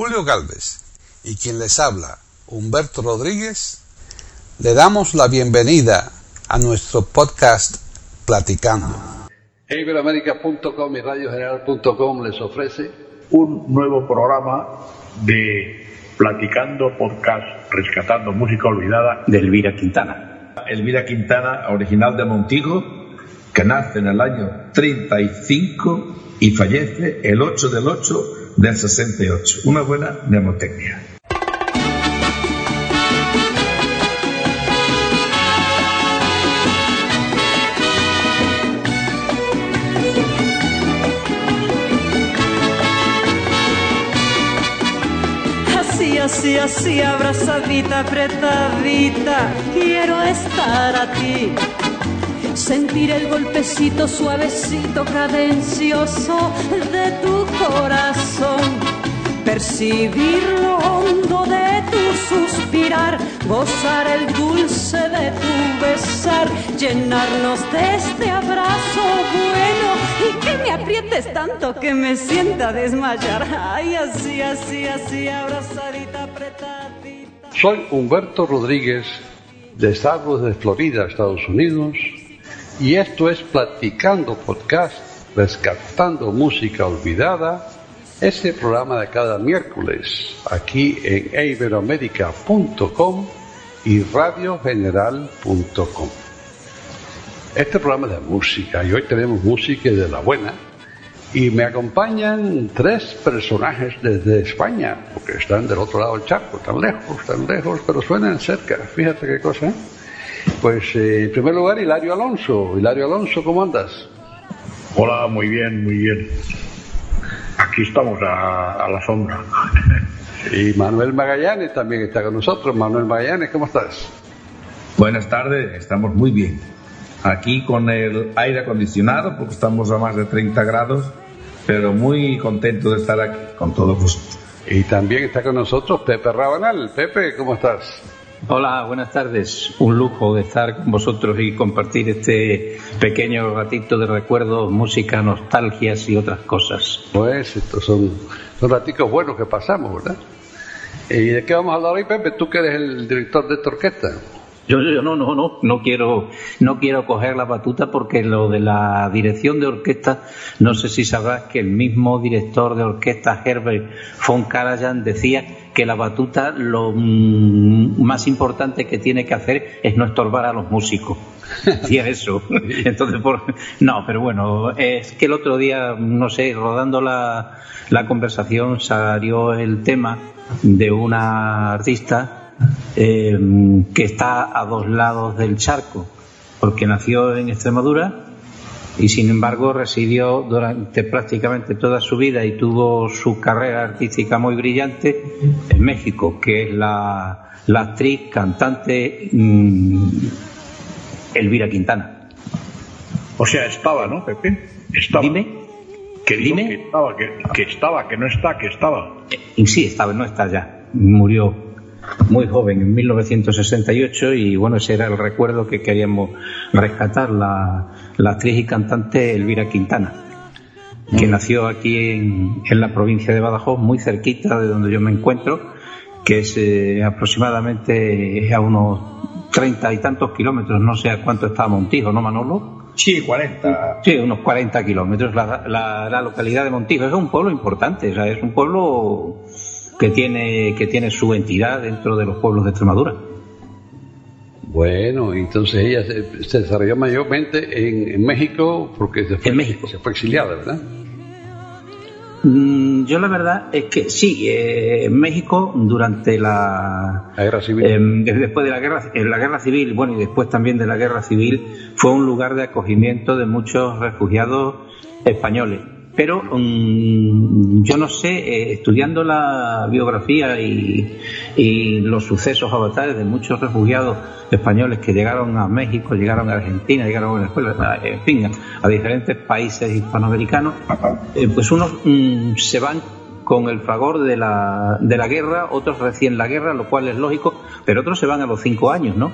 Julio Galvez y quien les habla, Humberto Rodríguez, le damos la bienvenida a nuestro podcast Platicando. Iberoamérica.com y radiogeneral.com les ofrece un nuevo programa de Platicando Podcast, rescatando música olvidada de Elvira Quintana. Elvira Quintana, original de Montijo, que nace en el año 35 y fallece el 8 del 8 del 68. Una buena mnemotecnia. Así, así, así, abrazadita, apretadita, quiero estar a ti. Sentir el golpecito suavecito, cadencioso de tu corazón. Percibir lo hondo de tu suspirar, gozar el dulce de tu besar, llenarnos de este abrazo bueno y que me aprietes tanto que me sienta desmayar. Ay, así, así, así, abrazadita, apretadita. Soy Humberto Rodríguez de Estados de Florida, Estados Unidos, y esto es Platicando Podcast, rescatando música olvidada, ese programa de cada miércoles aquí en iberoamérica.com y radiogeneral.com. Este programa es de música y hoy tenemos música de la buena y me acompañan tres personajes desde España, porque están del otro lado del charco, tan lejos, tan lejos, pero suenan cerca, fíjate qué cosa. ¿eh? Pues eh, en primer lugar, Hilario Alonso. Hilario Alonso, ¿cómo andas? Hola, muy bien, muy bien. Aquí estamos a, a la sombra. Y Manuel Magallanes también está con nosotros. Manuel Magallanes, ¿cómo estás? Buenas tardes, estamos muy bien. Aquí con el aire acondicionado, porque estamos a más de 30 grados, pero muy contento de estar aquí con todos vosotros. Y también está con nosotros Pepe Rabanal. Pepe, ¿cómo estás? Hola, buenas tardes. Un lujo de estar con vosotros y compartir este pequeño ratito de recuerdos, música, nostalgias y otras cosas. Pues estos son, son raticos buenos que pasamos, ¿verdad? ¿Y de qué vamos a hablar hoy, Pepe? Tú que eres el director de esta orquesta. Yo, yo no, no, no, no quiero, no quiero coger la batuta porque lo de la dirección de orquesta, no sé si sabrás que el mismo director de orquesta, Herbert von Karajan, decía que la batuta lo mm, más importante que tiene que hacer es no estorbar a los músicos. Decía eso. Entonces, por, no, pero bueno, es que el otro día, no sé, rodando la, la conversación salió el tema de una artista eh, que está a dos lados del charco, porque nació en Extremadura y sin embargo residió durante prácticamente toda su vida y tuvo su carrera artística muy brillante en México, que es la, la actriz, cantante mmm, Elvira Quintana. O sea, estaba, ¿no, Pepe? Estaba. Dime. Que Dime. que estaba, que, que estaba, que no está, que estaba. Eh, sí, estaba, no está ya. Murió muy joven, en 1968, y bueno, ese era el recuerdo que queríamos rescatar, la, la actriz y cantante Elvira Quintana, que nació aquí en, en, la provincia de Badajoz, muy cerquita de donde yo me encuentro, que es eh, aproximadamente a unos treinta y tantos kilómetros, no sé a cuánto está Montijo, ¿no, Manolo? Sí, 40. Sí, unos 40 kilómetros. La, la, la localidad de Montijo es un pueblo importante, o sea, es un pueblo que tiene, que tiene su entidad dentro de los pueblos de Extremadura. Bueno, entonces ella se, se desarrolló mayormente en, en, México porque se fue, en México. se fue exiliada, ¿verdad? Mm, yo la verdad es que sí, eh, en México durante la, la guerra civil, eh, después de la guerra, la guerra civil, bueno y después también de la guerra civil, fue un lugar de acogimiento de muchos refugiados españoles pero um, yo no sé, eh, estudiando la biografía y, los sucesos avatares de muchos refugiados españoles que llegaron a México, llegaron a Argentina, llegaron a Venezuela, en fin, a, a diferentes países hispanoamericanos, eh, pues unos um, se van con el fragor de la, de la guerra, otros recién la guerra, lo cual es lógico, pero otros se van a los cinco años, ¿no?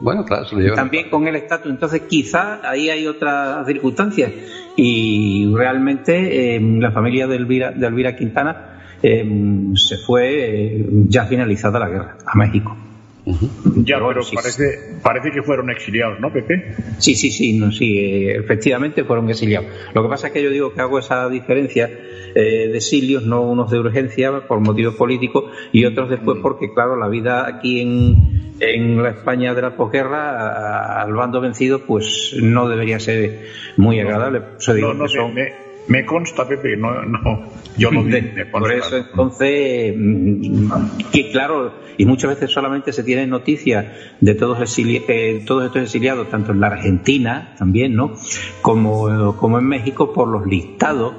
Bueno, claro, se lo llevan. También con el estatus. Entonces, quizá ahí hay otras circunstancias. Y realmente eh, la familia de Elvira, de Elvira Quintana eh, se fue eh, ya finalizada la guerra a México. Ya, Pero pero sí. parece, parece que fueron exiliados, ¿no, Pepe? Sí, sí, sí, no, sí, eh, efectivamente fueron exiliados. Lo que pasa es que yo digo que hago esa diferencia eh, de exilios, no unos de urgencia por motivos políticos y otros después porque, claro, la vida aquí en, en la España de la posguerra, al bando vencido, pues no debería ser muy agradable. Digo No, no que sé, son- me, me consta, Pepe, no, no, yo vi, de- me por eso entonces mm, que claro y muchas veces solamente se tiene noticia de todos exili- eh, todos estos exiliados tanto en la Argentina también no como como en México por los listados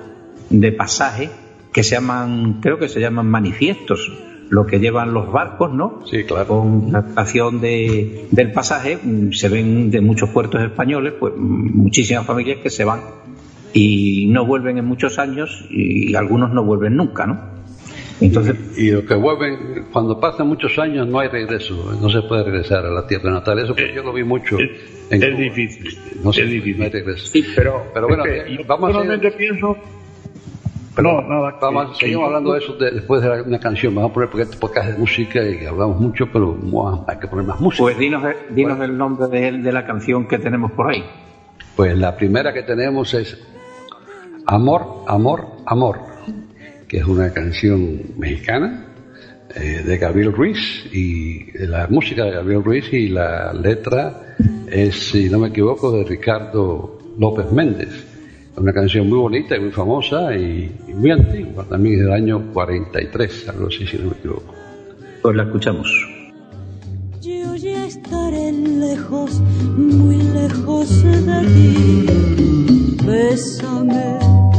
de pasaje que se llaman creo que se llaman manifiestos lo que llevan los barcos no Sí, claro. con la estación de, del pasaje mm, se ven de muchos puertos españoles pues mm, muchísimas familias que se van y no vuelven en muchos años y algunos no vuelven nunca, ¿no? Entonces, Y los que vuelven, cuando pasan muchos años no hay regreso, no se puede regresar a la tierra natal. Eso pues, yo lo vi mucho. Es, en es Cuba. difícil, No sé, es difícil. no hay regreso. sí, Pero, Pero bueno, eh, yo vamos a pienso... Pero no, nada. Vamos, que seguimos hablando de eso de- después de la- una canción. Vamos a poner porque este podcast es de música y hablamos mucho, pero hay que poner más música. pues dinos, dinos el nombre de, de la canción que tenemos por ahí. Pues la primera que tenemos es Amor, Amor, Amor, que es una canción mexicana eh, de Gabriel Ruiz y la música de Gabriel Ruiz y la letra es, si no me equivoco, de Ricardo López Méndez. Una canción muy bonita y muy famosa y, y muy antigua, también es del año 43, algo así, si no me equivoco. Pues la escuchamos. Yo ya estaré lejos, muy lejos de ti. Bésame, bésame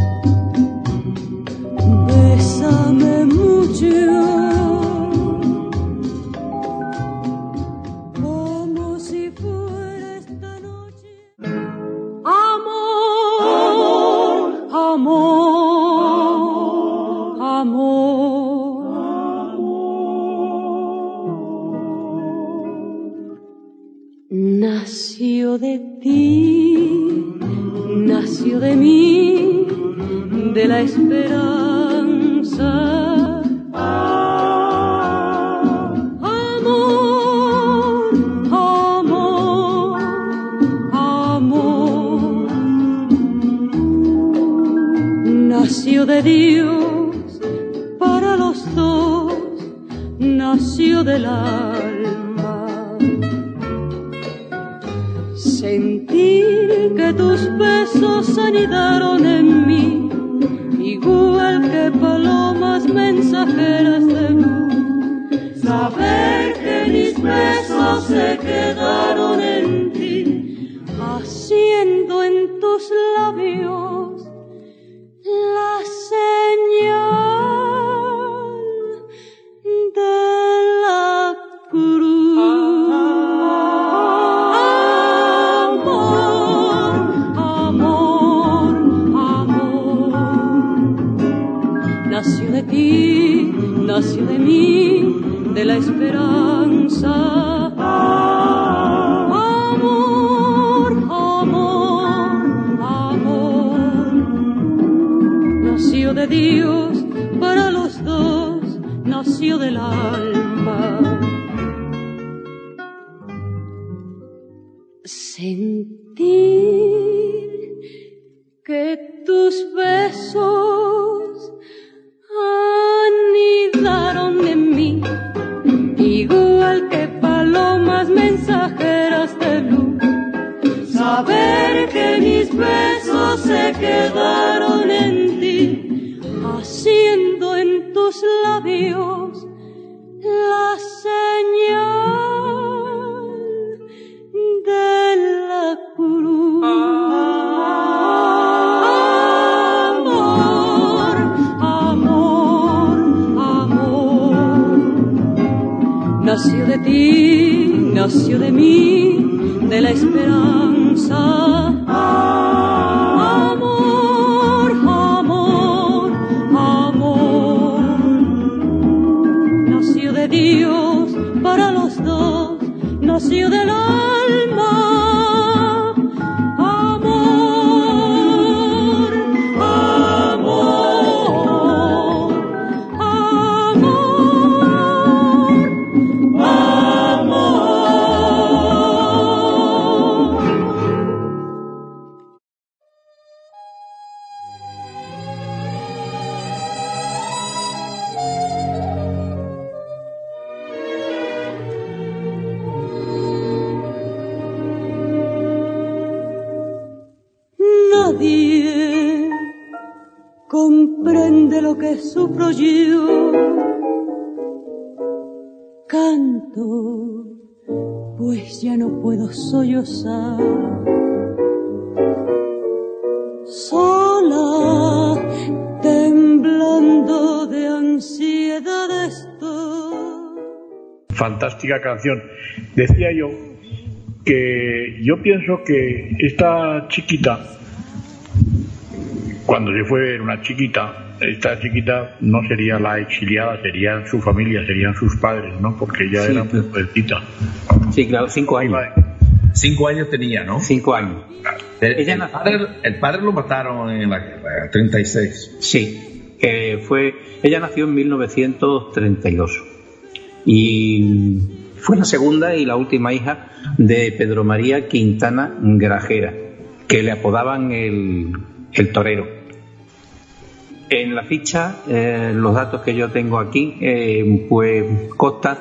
de Dios para los dos, nació del alma. comprende lo que sufro yo. Canto, pues ya no puedo sollozar. Sola, temblando de ansiedad estoy. Fantástica canción. Decía yo que yo pienso que esta chiquita cuando se fue era una chiquita, esta chiquita no sería la exiliada, sería su familia, serían sus padres, ¿no? Porque ella Sí, era muy jovencita. Sí, claro, cinco años. Cinco años tenía, ¿no? Cinco años. El, Ella el nació- padre, el padre lo mataron en la guerra, 36. Sí, que fue. Ella nació en 1932 y fue la segunda y la última hija de Pedro María Quintana Grajera, que le apodaban el, el torero. En la ficha, eh, los datos que yo tengo aquí, eh, pues consta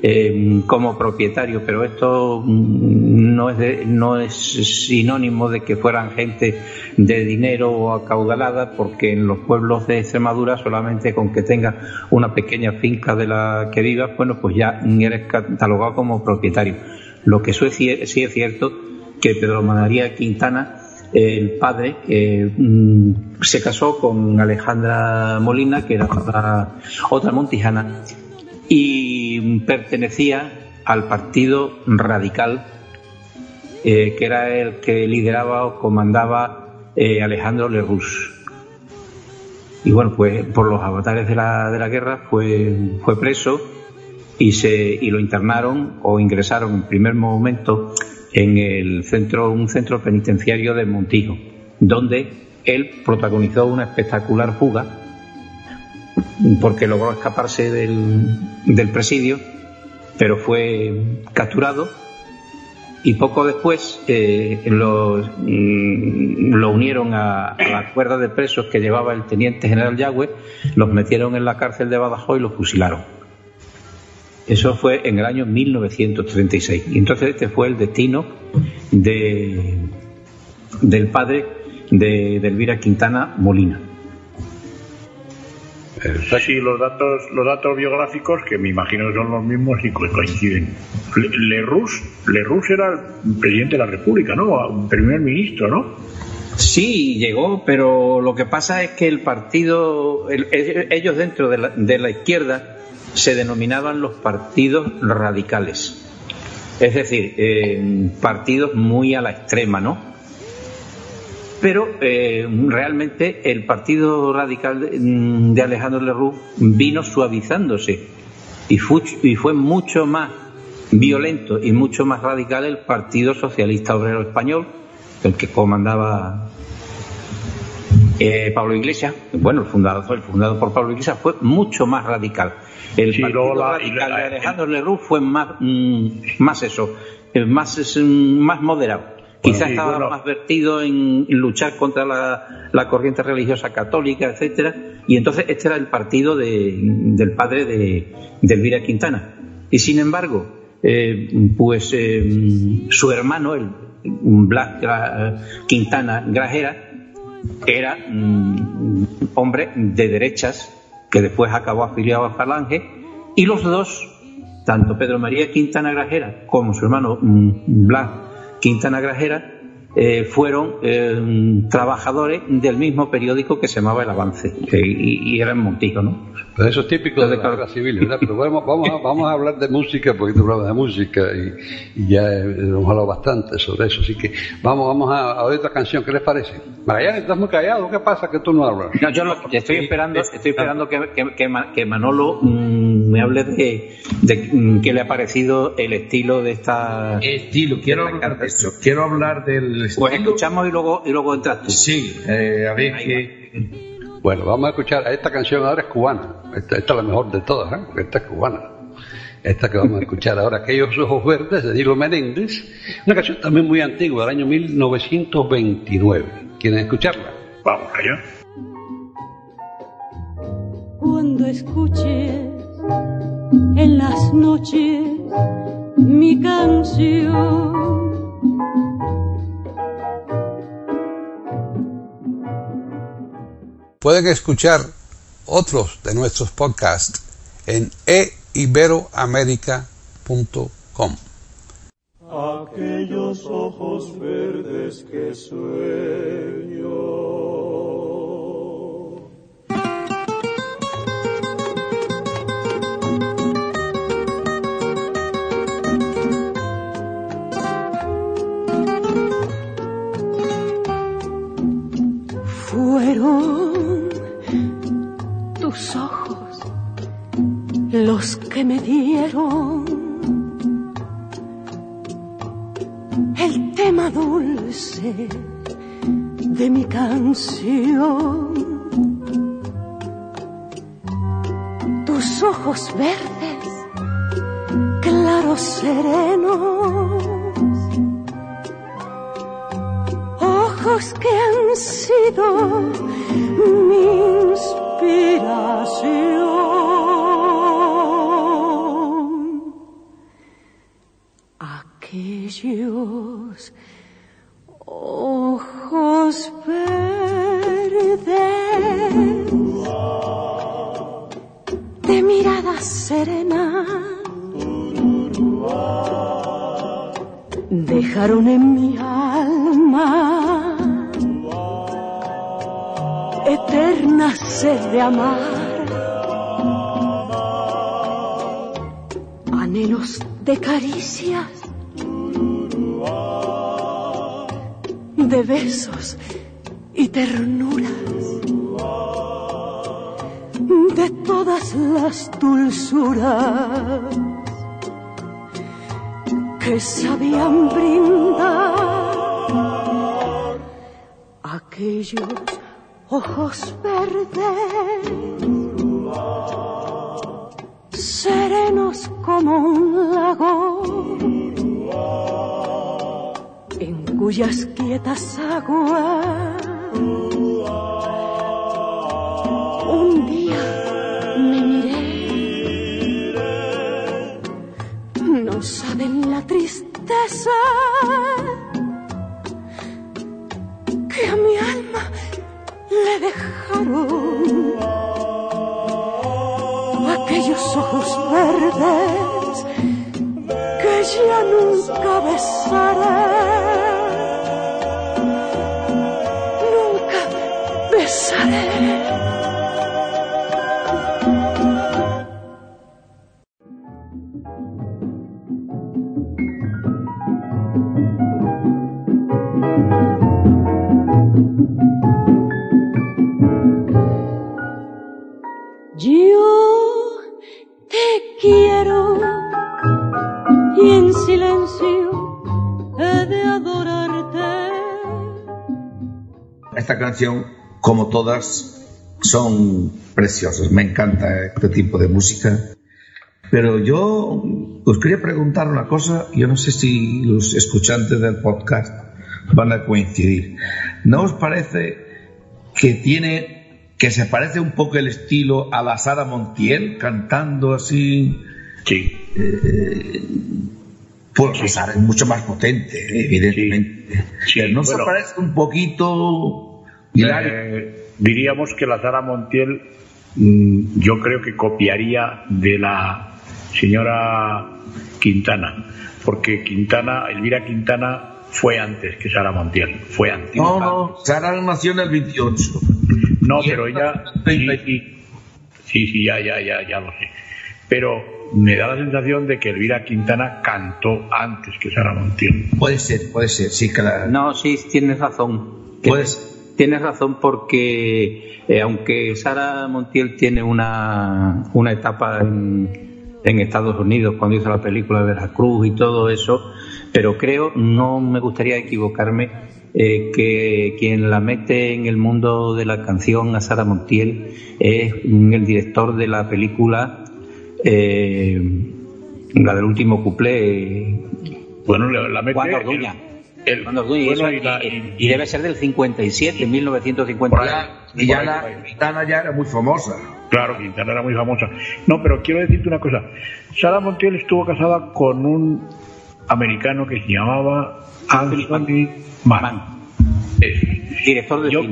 eh, como propietario, pero esto mm, no es, de- no es sinónimo de que fueran gente de dinero o acaudalada, porque en los pueblos de Extremadura solamente con que tengas una pequeña finca de la que vivas, bueno, pues ya eres catalogado como propietario. Lo que sí es cierto que Pedro María Quintana el padre eh, mm, se casó con Alejandra Molina, que era otra, otra montijana, y pertenecía al partido radical, eh, que era el que lideraba o comandaba eh, Alejandro Lerroux. Y bueno, pues por los avatares de la, de la guerra fue, fue preso y, se, y lo internaron o ingresaron en primer momento en el centro, un centro penitenciario de Montijo, donde él protagonizó una espectacular fuga porque logró escaparse del, del presidio, pero fue capturado y poco después eh, lo, mm, lo unieron a, a la cuerda de presos que llevaba el teniente general Yagüe, los metieron en la cárcel de Badajoz y los fusilaron. Eso fue en el año 1936. Y entonces este fue el destino de, del padre de, de Elvira Quintana Molina. Sí, los datos, los datos biográficos, que me imagino que son los mismos y co- coinciden. Le- Lerroux, Lerroux era el presidente de la República, ¿no? Un primer ministro, ¿no? Sí, llegó, pero lo que pasa es que el partido, el- el- ellos dentro de la, de la izquierda se denominaban los partidos radicales. Es decir, eh, partidos muy a la extrema, ¿no? Pero eh, realmente el partido radical de, mm, de Alejandro Lerroux vino suavizándose y fue, y fue mucho más violento y mucho más radical el Partido Socialista Obrero Español, el que comandaba eh, Pablo Iglesias, bueno, el fundado, el fundado por Pablo Iglesias fue mucho más radical. El Sí, partido la- radical la- de Alejandro Lerroux fue más, mm, más eso, más, es, mm, más moderado. Quizás sí, estaba bueno. más vertido en, luchar contra la, la corriente religiosa católica, etcétera, y entonces este era el partido de- del padre de, de Elvira Quintana. Y sin embargo, eh, pues eh, su hermano, el Gra- Quintana Grajera, era mm, hombre de derechas que después acabó afiliado a Falange y los dos, tanto Pedro María Quintana Grajera como su hermano mm, Blas Quintana Grajera, eh, fueron eh, trabajadores del mismo periódico que se llamaba El Avance y, y era en Montijo, ¿no? Pero eso es típico de la guerra civil, ¿verdad? Pero vamos, vamos, a, vamos a hablar de música, porque tú hablabas de música y, y ya hemos hablado bastante sobre eso. Así que vamos, vamos a, a oír otra canción, ¿qué les parece? Magallanes, estás muy callado, ¿qué pasa que tú no hablas? No, yo lo- estoy esperando, estoy esperando que, que- que Ma- que Manolo mm, me hable de, de mm, qué le ha parecido el estilo de esta. Estilo, quiero hablar de eso. Quiero hablar del estilo. Pues escuchamos y luego y luego entras tú. Sí, eh, a ver qué. Bueno, vamos a escuchar, esta canción ahora es cubana, esta, esta es la mejor de todas, ¿eh? Porque esta es cubana. Esta que vamos a escuchar ahora, Aquellos Ojos Verdes, de Dilo Menéndez, una canción también muy antigua, del año 1929. ¿Quieren escucharla? Vamos allá. Cuando escuches en las noches mi canción. Pueden escuchar otros de nuestros podcasts en eiberoamerica.com. Aquellos ojos verdes que sueño. Dieron el tema dulce de mi canción. Tus ojos verdes, claros serenos amar, anhelos de caricias, de besos y ternuras, de todas las dulzuras que sabían brindar aquellos ojos verdes, serenos como un lago, en cuyas quietas aguas un día me miré, no saben la tristeza que a mi le dejaron aquellos ojos verdes que ya nunca besaré. Nunca besaré. Como todas, son preciosas. Me encanta este tipo de música. Pero yo os quería preguntar una cosa, yo no sé si los escuchantes del podcast van a coincidir. ¿No os parece que tiene, que se parece un poco el estilo a la Sara Montiel cantando así? Sí. Eh, pues Sara es mucho más potente, evidentemente. ¿No se parece un poquito eh, diríamos que la Sara Montiel mm, yo creo que copiaría de la señora Quintana, porque Quintana, Elvira Quintana fue antes que Sara Montiel, fue antes. No, no, Sara nació en el 28. No, pero ella... Sí, sí, ya, ya, ya, ya lo sé. Pero me da la sensación de que Elvira Quintana cantó antes que Sara Montiel. Puede ser, puede ser, sí, claro. No, sí, tienes razón. Puedes Tienes razón porque eh, aunque Sara Montiel tiene una, una etapa en, Estados Unidos cuando hizo la película de Veracruz y todo eso, pero creo, no me gustaría equivocarme, eh, que quien la mete en el mundo de la canción a Sara Montiel es el director de la película, eh, la del último cuplé. Bueno, la mete. Y, debe ser del 57, 1957. Y ya la Quintana ya era muy famosa. Claro, Quintana era muy famosa. No, pero quiero decirte una cosa. Sara Montiel estuvo casada con un americano que se llamaba Anthony Mann. Director de yo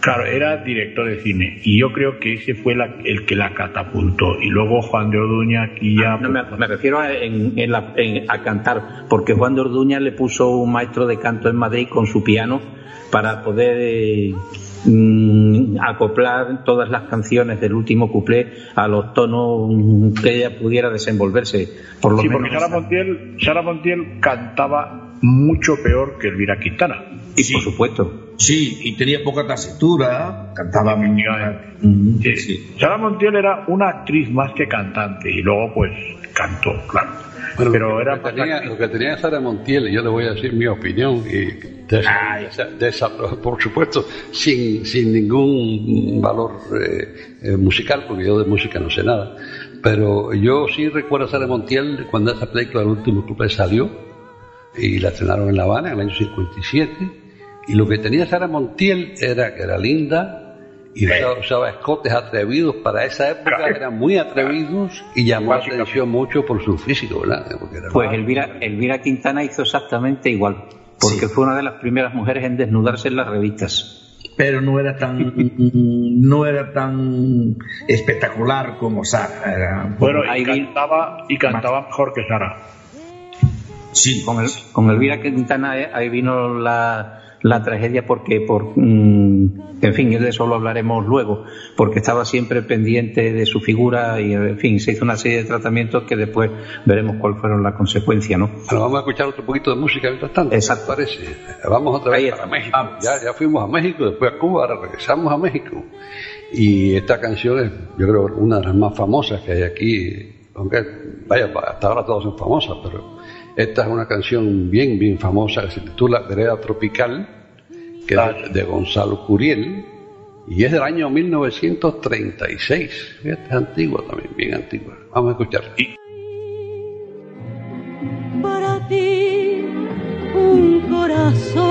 Claro, era director de cine y yo creo que ese fue el que la catapultó. Y luego Juan de Orduña aquí ya... No, me, refiero a, en, a cantar, porque Juan de Orduña le puso un maestro de canto en Madrid con su piano para poder eh, mm, acoplar todas las canciones del último cuplé a los tonos que ella pudiera desenvolverse. Por lo sí, menos porque Sara Montiel, Sara Montiel cantaba mucho peor que Elvira Quintana. Y por supuesto. Sí, y tenía poca tasitura, cantaba muy sí. Sara Montiel era una actriz más que cantante y luego pues cantó, claro. pero lo, era que tenía, lo que tenía Sara Montiel, yo le voy a decir mi opinión, y por supuesto, sin, sin ningún valor eh, eh, musical, porque yo de música no sé nada, pero yo sí recuerdo a Sara Montiel cuando esa película, El último club salió, y la estrenaron en La Habana en el año 57 y lo que tenía Sara Montiel era que era linda y usaba, escotes atrevidos. Para esa época eran muy atrevidos y llamó la atención mucho por su físico, ¿verdad? Pues Elvira, Elvira Quintana hizo exactamente igual, porque fue una de las primeras mujeres en desnudarse en las revistas. Pero no era tan no era tan espectacular como Sara. bueno, y cantaba, y cantaba mejor que Sara. Sí, con, el, con Elvira Quintana eh, ahí vino la, la tragedia porque, por, mm, en fin, de eso lo hablaremos luego, porque estaba siempre pendiente de su figura y, en fin, se hizo una serie de tratamientos que después veremos cuáles fueron las consecuencias, ¿no? Bueno, vamos a escuchar otro poquito de música mientras tanto. Exacto. Parece. Vamos otra vez a México. Ya, ya fuimos a México, después a Cuba, ahora regresamos a México. Y esta canción es, yo creo, una de las más famosas que hay aquí, aunque, vaya, hasta ahora todas son famosas, pero esta es una canción bien, bien famosa que se titula Vereda Tropical, que es de Gonzalo Curiel, y es del año 1936. Esta es antigua también, bien antigua. Vamos a escuchar. Para ti, un corazón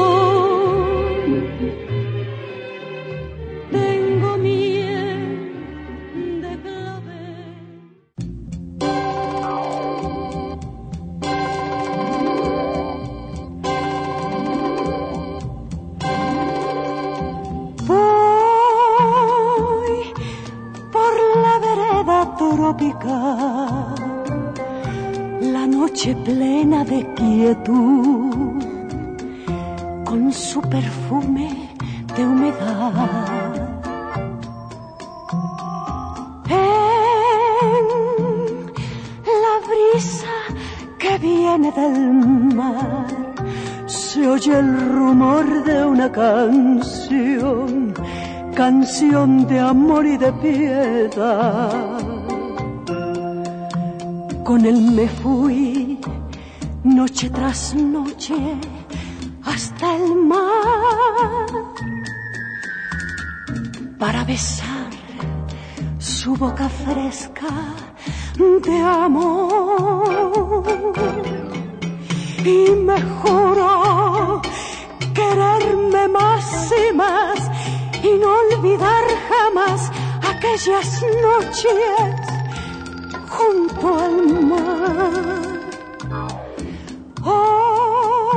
de piedad con él me fui noche tras noche hasta el mar para besar su boca fresca de amor. Aquellas noches junto al mar. Hoy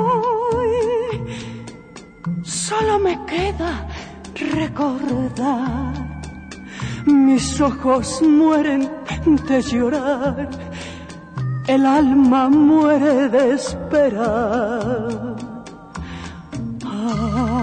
solo me queda recordar. Mis ojos mueren de llorar, el alma muere de esperar. Hazlo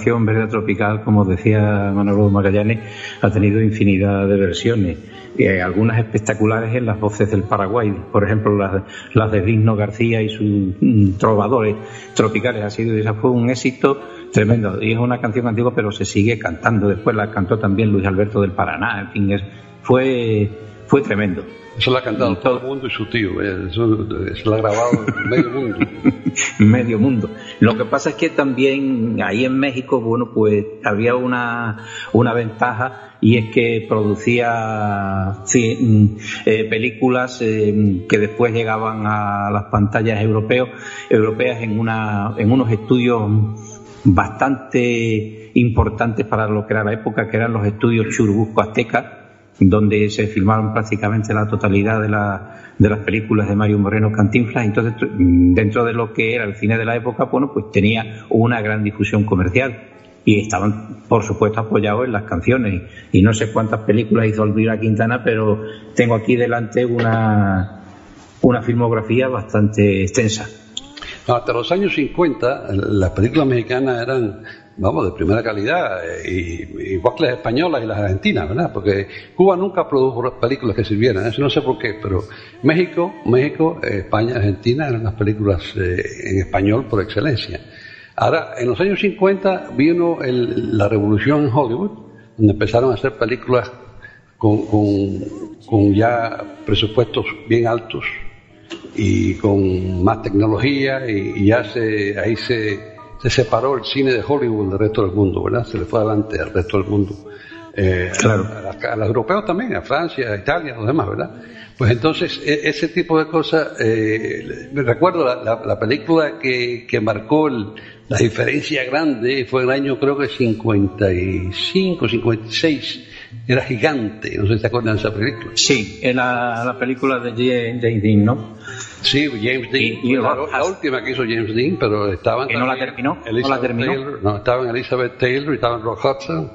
canción Verde Tropical, como decía Manolo Magallanes, ha tenido infinidad de versiones. Y algunas espectaculares en las voces del Paraguay, por ejemplo las, de Digno García y sus mm, trovadores tropicales. Ha sido, esa fue un éxito tremendo. Y es una canción antigua, pero se sigue cantando. Después la cantó también Luis Alberto del Paraná. En fin, fue, fue tremendo. Eso lo ha cantado todo el mundo y su tío. Eh, eso, lo ha grabado medio mundo. medio mundo. Lo que pasa es que también ahí en México, bueno, pues había una, una ventaja y es que producía mm, eh, películas eh, que después llegaban a las pantallas europeos, europeas en, una, en unos estudios bastante importantes para lo que era la época, que eran los estudios Churubusco Azteca, donde se filmaron prácticamente la totalidad de, de las películas de Mario Moreno Cantinflas. Entonces, dentro de lo que era el cine de la época, bueno, pues tenía una gran difusión comercial y estaban, por supuesto, apoyados en las canciones. Y no sé cuántas películas hizo Elvira Quintana, pero tengo aquí delante una, una filmografía bastante extensa. hasta los años 50, las películas mexicanas eran vamos, de primera calidad, eh, igual que las españolas y las argentinas, ¿verdad? Porque Cuba nunca produjo películas que sirvieran, eso no sé por qué, pero México, México, España, Argentina eran las películas eh, en español por excelencia. Ahora, en los años 50 vino la revolución en Hollywood, donde empezaron a hacer películas con, con ya presupuestos bien altos y con más tecnología y, ya se, ahí se se separó el cine de Hollywood del resto del mundo, ¿verdad? Se le fue adelante al resto del mundo. Eh, claro. a, los europeos también, a Francia, a Italia, a los demás, ¿verdad? Pues entonces, e, ese tipo de cosas, eh, me recuerdo la, película que, que marcó la diferencia grande, fue el año creo que 55, 56, era gigante, no sé si te acuerdan de esa película. Sí, era la película de James Dean, ¿no? Sí, James Dean. la, última que hizo James Dean, pero estaban. ¿Que no la terminó? ¿No la terminó? Taylor, no, estaban Elizabeth Taylor y estaban Rock Hudson.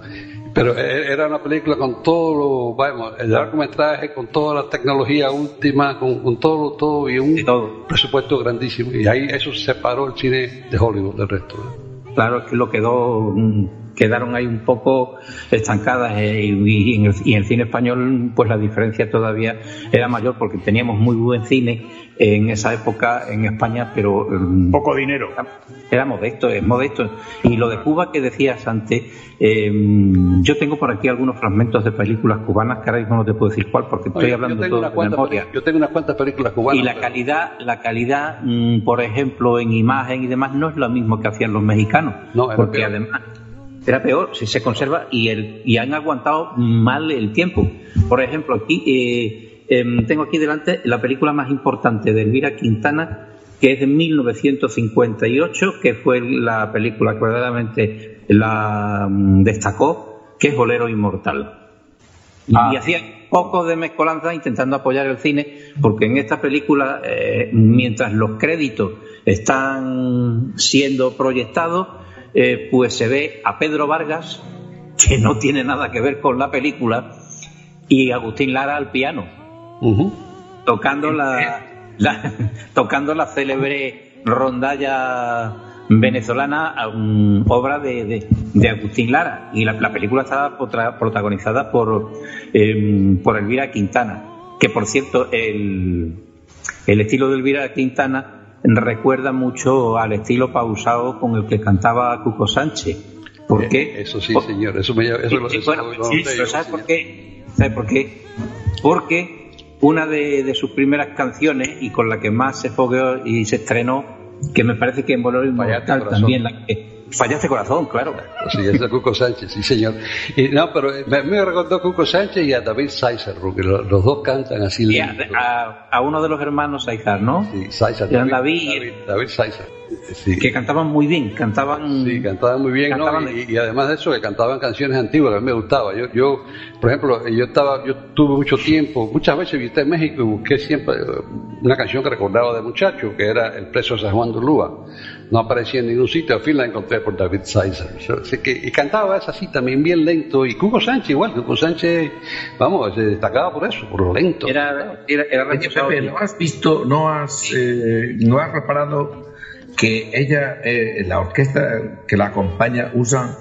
Pero e, era una película con todo lo, vamos, el largometraje, con toda la tecnología última, con, con todo, todo y un presupuesto grandísimo. Y ahí eso separó el cine de Hollywood del resto. Claro, es que lo quedó quedaron ahí un poco estancadas eh, y, en el, cine español pues la diferencia todavía era mayor porque teníamos muy buen cine en esa época en España pero mm, poco dinero. era modesto es modesto. Y lo de Cuba que decías antes eh, yo tengo por aquí algunos fragmentos de películas cubanas que ahora mismo no te puedo decir cuál porque estoy hablando todo de memoria. yo tengo unas cuantas películas cubanas y la calidad la calidad mm, por ejemplo en imagen y demás no es lo mismo que hacían los mexicanos no, porque además era peor, si se conserva y, el, y han aguantado mal el tiempo. Por ejemplo, aquí eh, em, tengo aquí delante la película más importante de Elvira Quintana, que es de 1958, que fue la película que verdaderamente la mm, destacó, que es Bolero Inmortal. Y ah. hacía poco de mezcolanza intentando apoyar el cine, porque en esta película, eh, mientras los créditos están siendo proyectados, eh, pues se ve a Pedro Vargas, que no tiene nada que ver con la película, y Agustín Lara al piano, tocando, la, tocando la célebre rondalla venezolana, obra de, Agustín Lara. Y la, película estaba protagonizada por, em, por Elvira Quintana, que por cierto, el, el estilo de Elvira Quintana recuerda mucho al estilo pausado con el que cantaba Cuco Sánchez. ¿Por qué? Eso sí, señor, eso me eso, lo, ¿sabes por qué? ¿Sabes por qué? Porque una de, sus primeras canciones y con la que más se fogueó y se estrenó, que me parece que en Bolero Inmortal también la que Fallaste corazón, claro. Sí, es de Cuco Sánchez, sí, señor. Y, no, pero me, me recordó Cuco Sánchez y a David Sáizar, porque los, dos cantan así. Y a, a, uno de los hermanos Sáizar, ¿no? Sí. David, David, David, David que cantaban muy bien, cantaban... Sí, cantaban muy bien, ¿no? y, además de eso, que cantaban canciones antiguas, que a mí me gustaba. Yo, yo por ejemplo, yo estaba, yo tuve mucho tiempo, muchas veces visité México y busqué siempre eh, una canción que recordaba de muchacho, que era El preso de San Juan de Lúa. No aparecía en ningún sitio, al fin la encontré por David Sizer. que, y cantaba esa así también bien lento, y Cuco Sánchez igual, Cuco Sánchez, vamos, se destacaba por eso, por lo lento. Era, era, era ¿no has visto, no has, eh, no has reparado que ella, eh, la orquesta que la acompaña, usa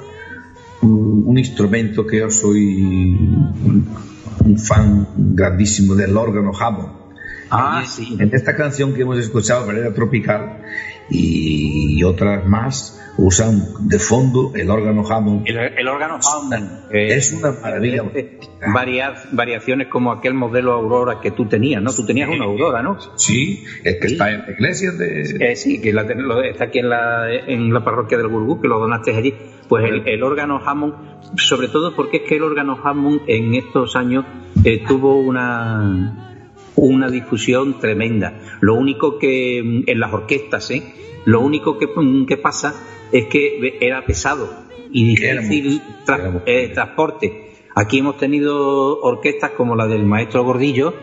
un, instrumento que yo soy un, fan grandísimo del órgano Hammond. Ah, sí. En esta canción que hemos escuchado, Vereda Tropical, y otras más, usan de fondo el órgano Hammond. El, órgano Hammond. es una maravilla. variaciones como aquel modelo Aurora que tú tenías, ¿no? Tú tenías una Aurora, ¿no? Sí, es que está en la iglesia de... Eh, sí, que está aquí en la, en la parroquia del Gurgú, que lo donaste allí. Pues el, órgano Hammond, sobre todo porque es que el órgano Hammond en estos años eh, tuvo una una difusión tremenda. Lo único que mm, en las orquestas, ¿eh? Lo único que, mm, que pasa es que era pesado y difícil eh, transporte. Aquí hemos tenido orquestas como la del maestro Gordillo,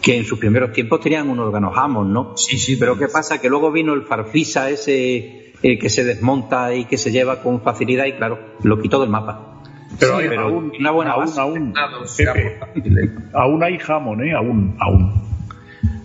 que en sus primeros tiempos tenían un órgano Hammond, ¿no? Sí, sí. Pero ¿qué pasa? Que luego vino el farfisa ese eh, que se desmonta y que se lleva con facilidad y claro, lo quitó del mapa. Pero, aún, una buena aún, Aún, aún, hay Hammond, ¿eh? Aún, aún.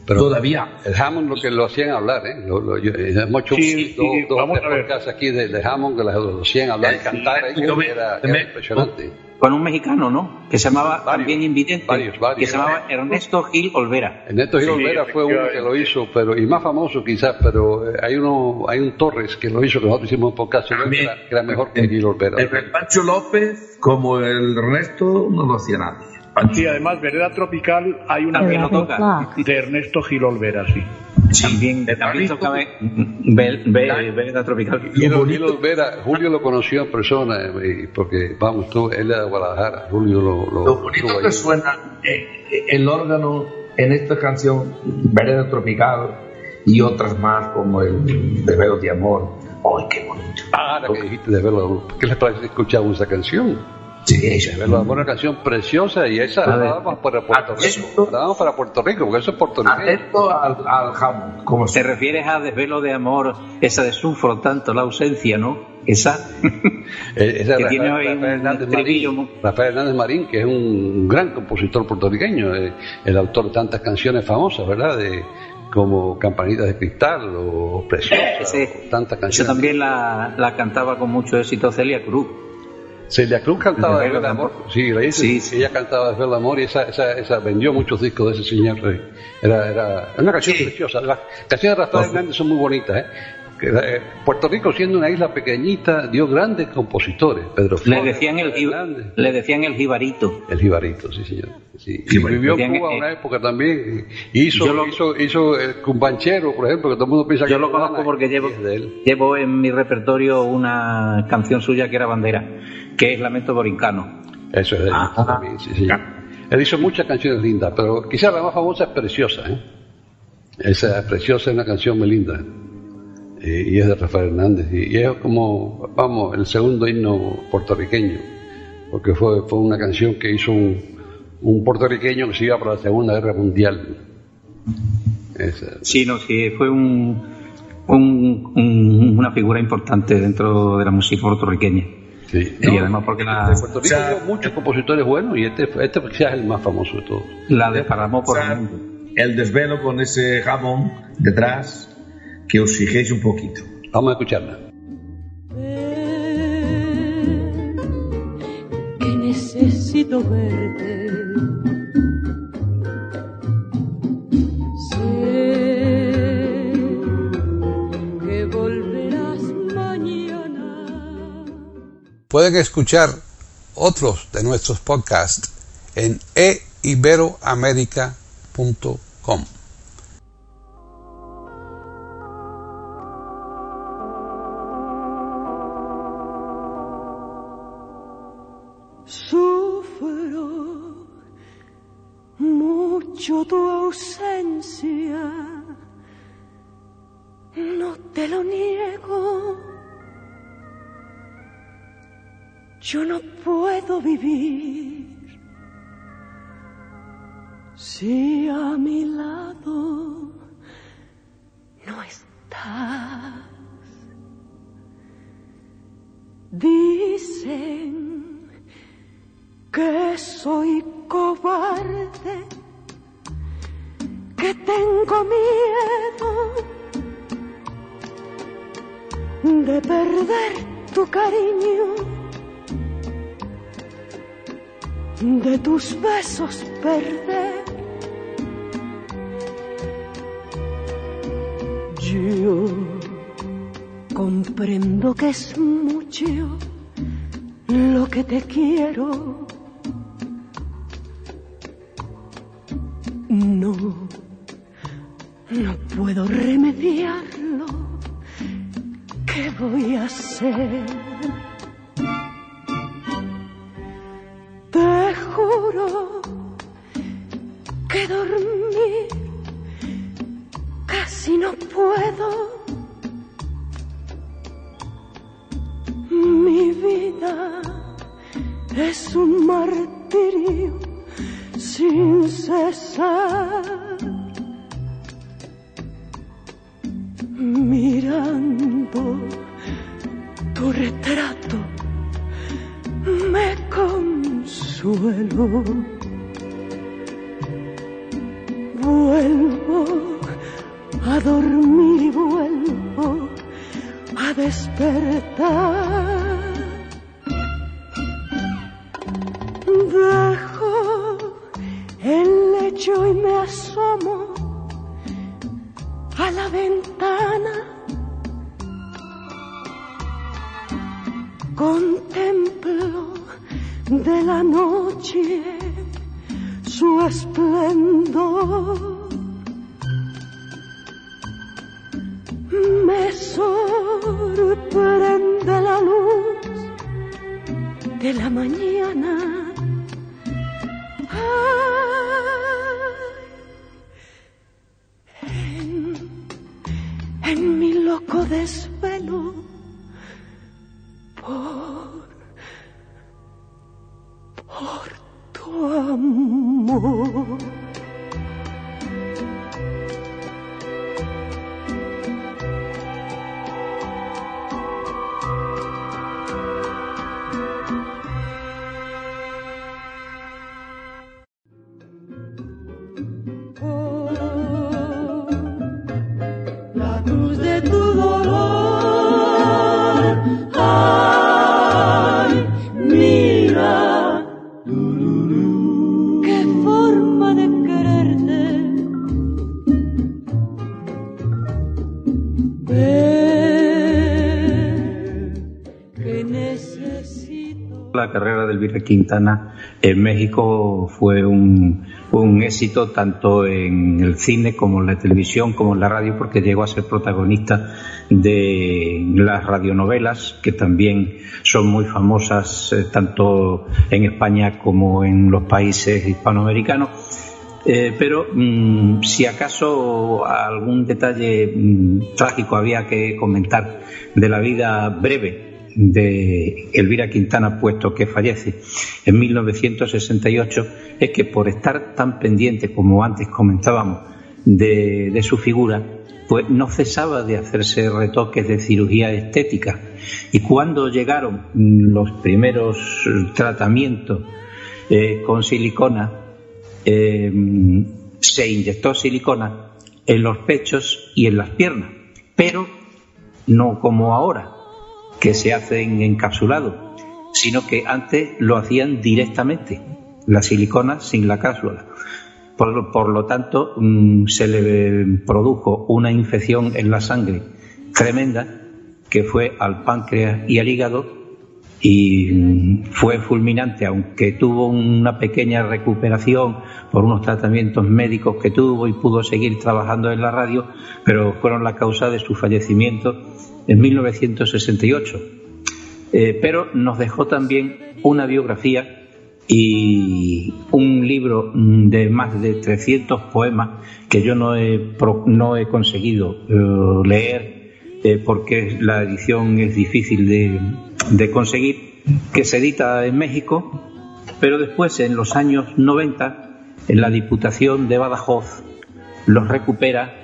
Pero Todavía. El Hammond lo que lo hacían hablar, ¿eh? Lo, lo, yo, hemos hecho sí, dos, sí, dos aquí de, de, Hammond que lo, hacían hablar y cantar, ¿eh? era, era impresionante con un mexicano, ¿no? Que se llamaba también invidente, varios, varios, que se llamaba Ernesto Gil Olvera. Ernesto Gil Olvera fue uno que lo hizo, pero y más famoso quizás, pero eh, hay uno, hay un Torres que lo hizo que nosotros hicimos un podcast que era, mejor que Gil Olvera. El, Pancho López, como el Ernesto, no lo hacía nadie. Sí, además, Vereda Tropical hay una que no toca de Ernesto Gil Olvera, sí. También, también toca Vereda Tropical. Julio, Julio lo conoció en persona, eh, porque vamos, tú, él era de Guadalajara. Julio lo. Lo, lo bonito que suena eh, el órgano en esta canción, Vereda Tropical, y otras más como el de Velo de Amor. ¡Ay, qué bonito! Ah, ahora que dijiste de Velo, ¿qué les parece escuchar esa canción? Sí, ella. Es una canción preciosa y esa la damos para Puerto Rico. La damos para Puerto Rico, porque eso es Puerto Rico. Atento al, al jamón. Como ¿Te refieres a Desvelo de Amor, esa de Sufro tanto, la ausencia, ¿no? Esa. Eh, esa que Rafael, tiene Rafael, Hernández Marín, Rafael Hernández Marín, que es un gran compositor puertorriqueño, eh, el autor de tantas canciones famosas, ¿verdad? De, como Campanitas de Cristal o Preciosa, tantas canciones. Yo también la, la cantaba con mucho éxito Celia Cruz. Celia Cruz cantaba de Amor. Sí, sí, ella cantaba de Amor y esa, esa, esa, vendió muchos discos de ese señor. Era, era una canción preciosa. Las canciones de Rafael Hernández son muy bonitas. ¿eh? ¿Eh? Puerto Rico, siendo una isla pequeñita, dio grandes compositores. Pedro Flores, le, decían el, le decían el jibarito. El jibarito, sí, señor. Sí. Y vivió en Cuba una época también. Hizo, hizo, hizo el cumbanchero, por ejemplo, que todo el mundo piensa yo que Yo lo conozco porque llevo, llevo en mi repertorio una canción suya que era bandera que es Lamento Borincano. Eso es de ah, también, sí, sí. Él hizo muchas canciones lindas, pero quizás la más famosa es Preciosa. ¿eh? Esa Preciosa es una canción muy linda. Y es de Rafael Hernández. Y, es como, vamos, el segundo himno puertorriqueño. Porque fue, fue una canción que hizo un, puertorriqueño que se iba para la Segunda Guerra Mundial. Sí, no, sí, fue un, un, una figura importante dentro de la música puertorriqueña. Sí. Y además porque la... De Puerto Rico o muchos compositores buenos y este, este quizás es el más famoso de todos. La desparramó por el mundo. El desvelo con ese jamón detrás, que os fijéis un poquito. Vamos a escucharla. que necesito verte Pueden escuchar otros de nuestros podcasts en eiberoamerica.com. si a mi lado no estás. Dicen que soy cobarde, que tengo miedo de perder tu cariño, de tus besos perder. Yo comprendo que es mucho lo que te quiero. No, no puedo remediarlo ¿Qué voy a hacer? Te juro que dormir casi no puedo. Mi vida es un martirio sin cesar. mirando tu retrato me consuelo. Despertar. Quintana en México fue un, éxito tanto en el cine como en la televisión como en la radio porque llegó a ser protagonista de las radionovelas que también son muy famosas eh, tanto en España como en los países hispanoamericanos. Eh, pero mm, si acaso algún detalle mm, trágico había que comentar de la vida breve de Elvira Quintana, puesto que fallece en 1968, es que por estar tan pendiente, como antes comentábamos, de, su figura, pues no cesaba de hacerse retoques de cirugía estética. Y cuando llegaron los primeros tratamientos eh, con silicona, eh, se inyectó silicona en los pechos y en las piernas, pero no como ahora, que se hacen encapsulados, sino que antes lo hacían directamente, la silicona sin la cápsula. Por, lo tanto, mm, se le produjo una infección en la sangre tremenda que fue al páncreas y al hígado y mm, fue fulminante, aunque tuvo una pequeña recuperación por unos tratamientos médicos que tuvo y pudo seguir trabajando en la radio, pero fueron la causa de su fallecimiento en 1968. Eh, pero nos dejó también una biografía y un libro de más de 300 poemas que yo no he, no he conseguido eh, leer eh, porque la edición es difícil de, de conseguir, que se edita en México, pero después en los años 90 en la Diputación de Badajoz los recupera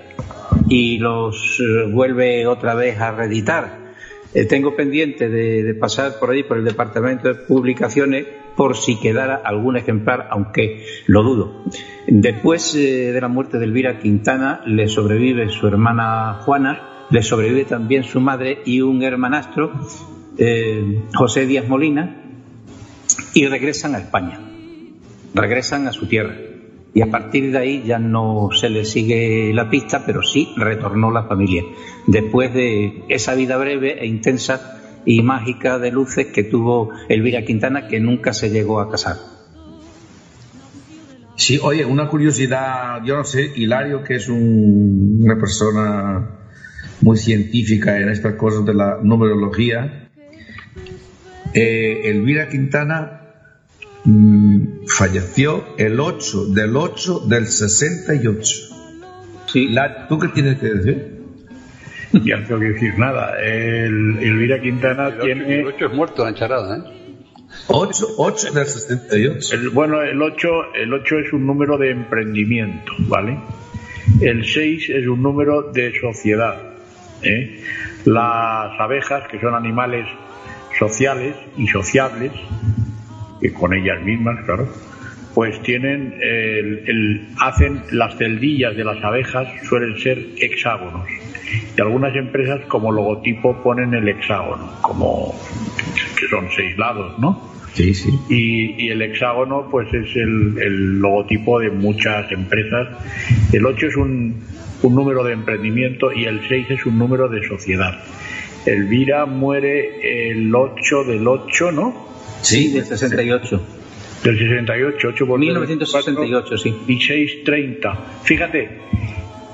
y los eh, vuelve otra vez a reeditar. Eh, tengo pendiente de, pasar por ahí, por el Departamento de Publicaciones, por si quedara algún ejemplar, aunque lo dudo. Después eh, de la muerte de Elvira Quintana, le sobrevive su hermana Juana, le sobrevive también su madre y un hermanastro, José Díaz Molina, y regresan a España, regresan a su tierra y a partir de ahí ya no se le sigue la pista, pero sí retornó la familia. Después de esa vida breve e intensa y mágica de luces que tuvo Elvira Quintana, que nunca se llegó a casar. Sí, oye, una curiosidad, yo no sé, Hilario, que es una persona muy científica en estas cosas de la numerología, eh, Elvira Quintana Mm, falleció el 8 del 8 del 68. Sí. ¿Tú qué tienes que decir? Ya no tengo que decir nada. El, Elvira Quintana tiene. El 8 es muerto en charada, ¿eh? 8, 8 del 68. El, bueno, el 8, el 8 es un número de emprendimiento, ¿vale? El 6 es un número de sociedad. ¿Eh? Las abejas, que son animales sociales y sociables, con ellas mismas, claro, pues tienen el, hacen las celdillas de las abejas suelen ser hexágonos. Y algunas empresas como logotipo ponen el hexágono como que son seis lados no sí sí. Y, el hexágono pues es el, logotipo de muchas empresas. El 8 es un, un número de emprendimiento y el 6 es un número de sociedad Elvira muere el 8 del 8 no Sí, del 68. Del 68, 8 por 1968, sí. Y 630. Fíjate,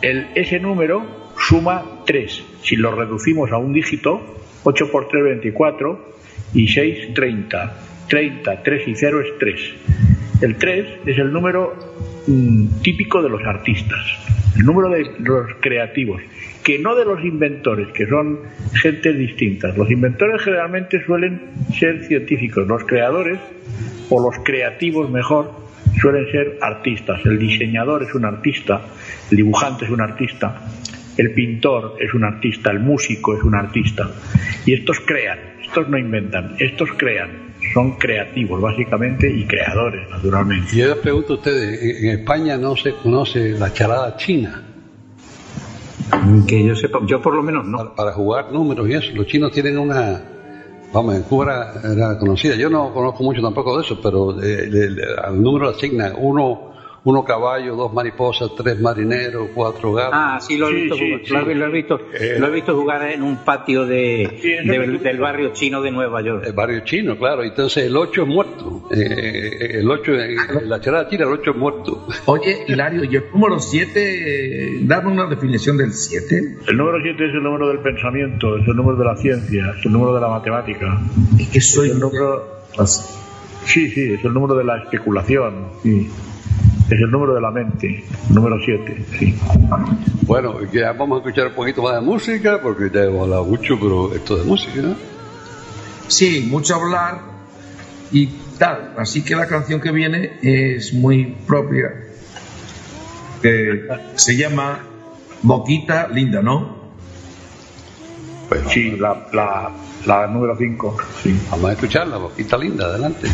el, ese número suma 3. Si lo reducimos a un dígito, 8 por 3, 24 y 6, 30. 30, 3 y 0 es 3. El 3 es el número mm, típico de los artistas, el número de los creativos que no de los inventores, que son gentes distintas. Los inventores generalmente suelen ser científicos, los creadores, o los creativos mejor, suelen ser artistas. El diseñador es un artista, el dibujante es un artista, el pintor es un artista, el músico es un artista. Y estos crean, estos no inventan, estos crean. Son creativos, básicamente, y creadores, naturalmente. Y yo les pregunto a ustedes, en España no se conoce la charada china. Que yo sepa, yo por lo menos no. Para, jugar números y eso, los chinos tienen una. Vamos, en Cuba era, conocida. Yo no conozco mucho tampoco de eso, pero al número asignan uno uno caballo, dos mariposas, tres marineros, cuatro gatos. Ah, sí, lo he visto, jugar. Lo, he visto, eh, lo he visto jugar en un patio de, del barrio chino de Nueva York. El barrio chino, claro. Entonces el 8 es muerto. Eh, eh, el 8, en la charada china, el 8 es muerto. Oye, Hilario, ¿y el número 7? Dame una definición del 7. El número 7 es el número del pensamiento, es el número de la ciencia, es el número de la matemática. Es que soy el número. Sí, sí, es el número de la especulación. Sí. Es el número de la mente, número 7, sí. Bueno, ya vamos a escuchar un poquito más de música, porque ya hemos hablado mucho, pero esto de música, ¿no? Sí, mucho hablar y tal. Así que la canción que viene es muy propia. se llama Boquita Linda, ¿no? Pues sí, la, la, la número 5. Sí. Vamos a escucharla, Boquita Linda, adelante.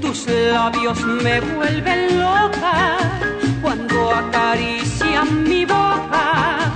Tus labios me vuelven loca cuando beso acaricia mi boca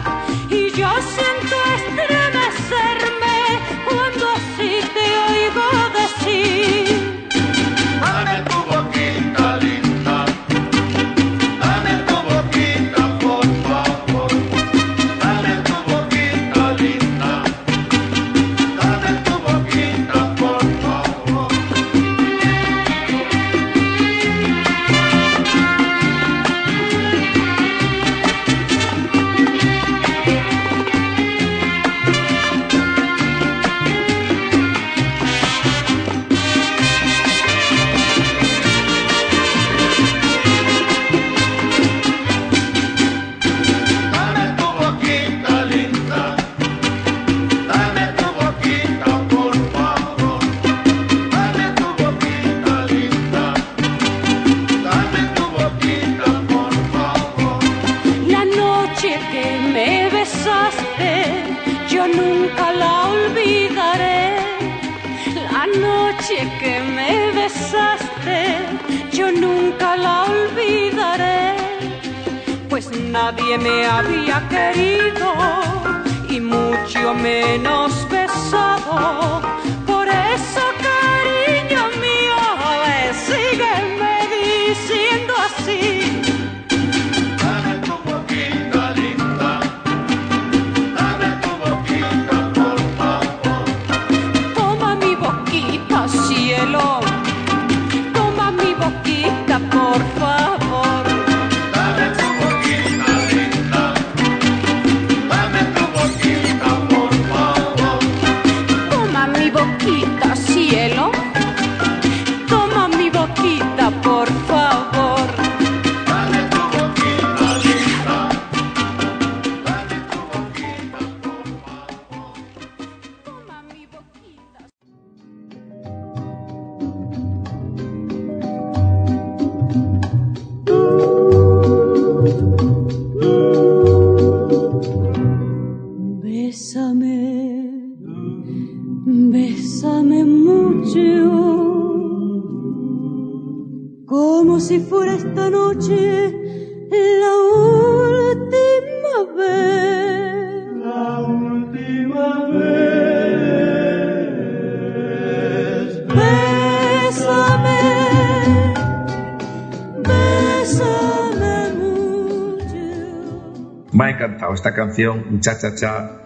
esta canción, un cha cha cha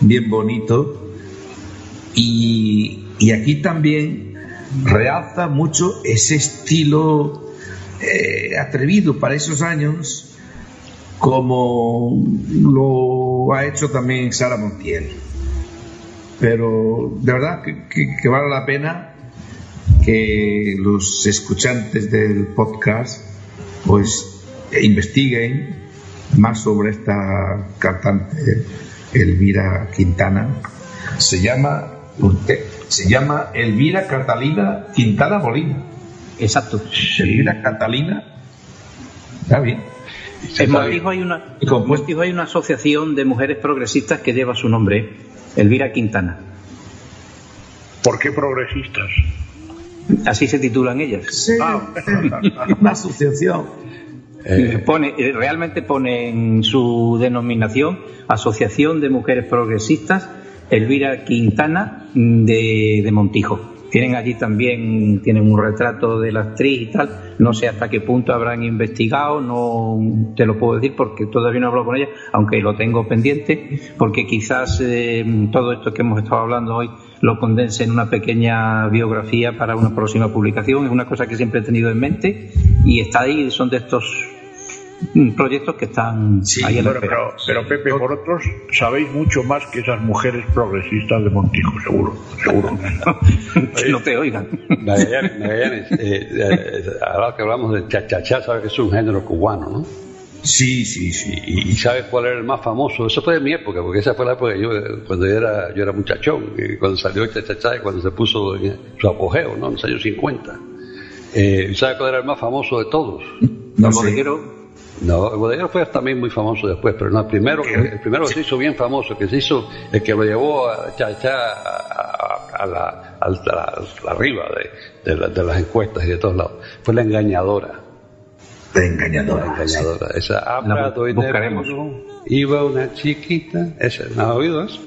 bien bonito. Y, y aquí también realza mucho ese estilo eh, atrevido para esos años, como lo ha hecho también Sara Montiel. Pero de verdad que- que vale la pena que los escuchantes del podcast pues investiguen más sobre esta cantante Elvira Quintana. Se llama usted, se llama Elvira Catalina Quintana Molina. Exacto. Elvira Catalina. Está bien. En Montijo hay una, Y con- en Montijo hay una asociación de mujeres progresistas que lleva su nombre, ¿eh? Elvira Quintana. ¿Por qué progresistas? Así se titulan ellas. Sí, Ah. una asociación. Pone, eh, realmente pone en su denominación Asociación de Mujeres Progresistas Elvira Quintana mm, de, de Montijo. Tienen allí también, tienen un retrato de la actriz y tal. No sé hasta qué punto habrán investigado, no te lo puedo decir porque todavía no he hablado con ella, aunque lo tengo pendiente, porque quizás eh, todo esto que hemos estado hablando hoy lo condense en una pequeña biografía para una próxima publicación. Es una cosa que siempre he tenido en mente y está ahí, son de estos proyectos que están Sí, ahí la Pero, pero, pero Pepe, vosotros sabéis mucho más que esas mujeres progresistas de Montijo, seguro, seguro. que no te oigan. Magallanes, Magallanes, eh, eh, ahora que hablamos de cha-cha-cha, sabes que es un género cubano, ¿no? Sí, sí, sí. ¿Y, y sabes cuál era el más famoso? Eso fue de mi época, porque esa fue la época que yo, cuando yo era, yo era muchachón, y cuando salió el cha-cha-cha y cuando se puso en su apogeo, ¿no? En los años 50. Eh, ¿Sabes cuál era el más famoso de todos? No El sé. No, el bodeguero fue también muy famoso después, pero no, el primero, que, el primero que se hizo bien famoso, que se hizo, el que lo llevó a cha-cha a, a- la, a la- a la arriba de, de la- de las encuestas y de todos lados, fue la engañadora. La engañadora. La engañadora. Esa habla, buscaremos. Iba una chiquita. Esa, ¿No has oído eso?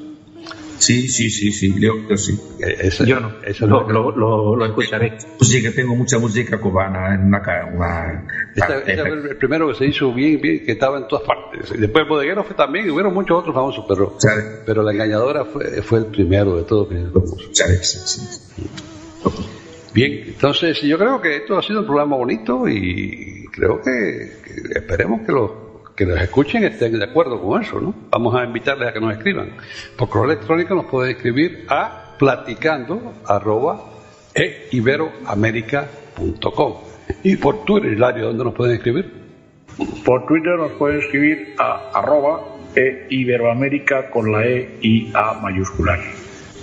Sí, sí, sí, sí, yo, yo sí. Esa, Yo no. Esa es Lo, lo, lo, lo escucharé. Sí, que tengo mucha música cubana en una... una Esta- fue el primero que se hizo bien, bien, que estaba en todas partes. Después el bodeguero fue también, y hubieron muchos otros famosos, pero, pero la engañadora fue, fue el primero de todos. que se compuso. ¿Sabe? Sí, sí. Bien, entonces yo creo que esto ha sido un programa bonito y creo que, que esperemos que los que los escuchen estén de acuerdo con eso, ¿no? Vamos a invitarles a que nos escriban. Por correo electrónico nos pueden escribir a platicando arroba e iberoamerica.com. Y por Twitter, Hilario, ¿dónde nos pueden escribir? Por Twitter nos pueden escribir a arroba e Iberoamérica con la E y A mayúsculas.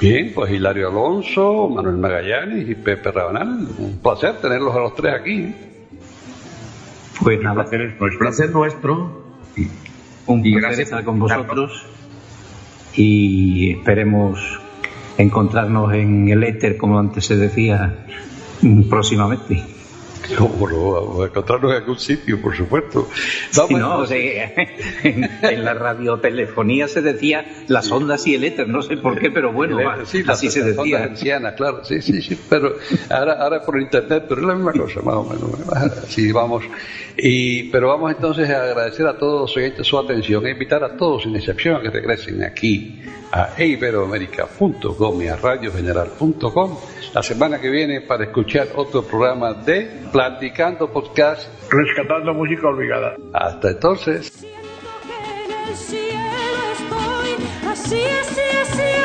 Bien, pues Hilario Alonso, Manuel Magallanes y Pepe Rabanal. Un placer tenerlos a los tres aquí. ¿eh? Pues nada, Placer es nuestro. Placer nuestro. un Y placer gracias estar con vosotros y esperemos encontrarnos en el éter, como antes se decía, próximamente. Como no, vamos a encontrarnos en algún sitio, por supuesto. Sí, no, o sea, en, en la radiotelefonía se decía las ondas y el éter, no sé por qué, pero bueno, va, Sí, las- así se las ondas decía. hertzianas, claro, sí, sí, sí, pero ahora, ahora por internet, pero es la misma cosa, más o menos. Así vamos. Y, pero vamos entonces a agradecer a todos los oyentes su atención e invitar a todos, sin excepción, a que regresen aquí a iberoamerica.com y a radiogeneral.com la semana que viene para escuchar otro programa de Platicando Podcast. Rescatando música olvidada. Hasta entonces. Siento que en el cielo estoy, así, así, así,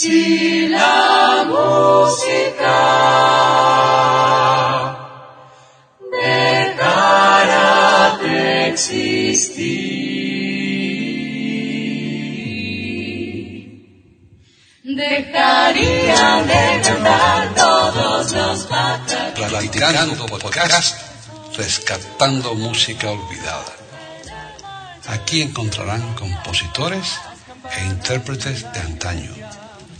Si la música dejara de existir, dejaría de cantar todos los. Platicando Podcast, rescatando música olvidada. Aquí encontrarán compositores e intérpretes de antaño.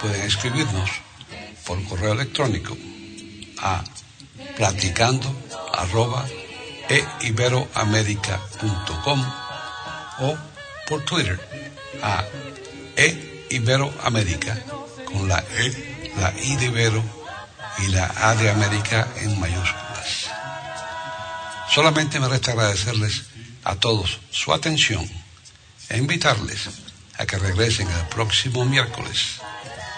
Pueden escribirnos por correo electrónico a platicando e iberoamerica.com o por Twitter a e iberoamerica con la e, la i de Ibero y la A de América en mayúsculas. Solamente me resta agradecerles a todos su atención e invitarles a que regresen el próximo miércoles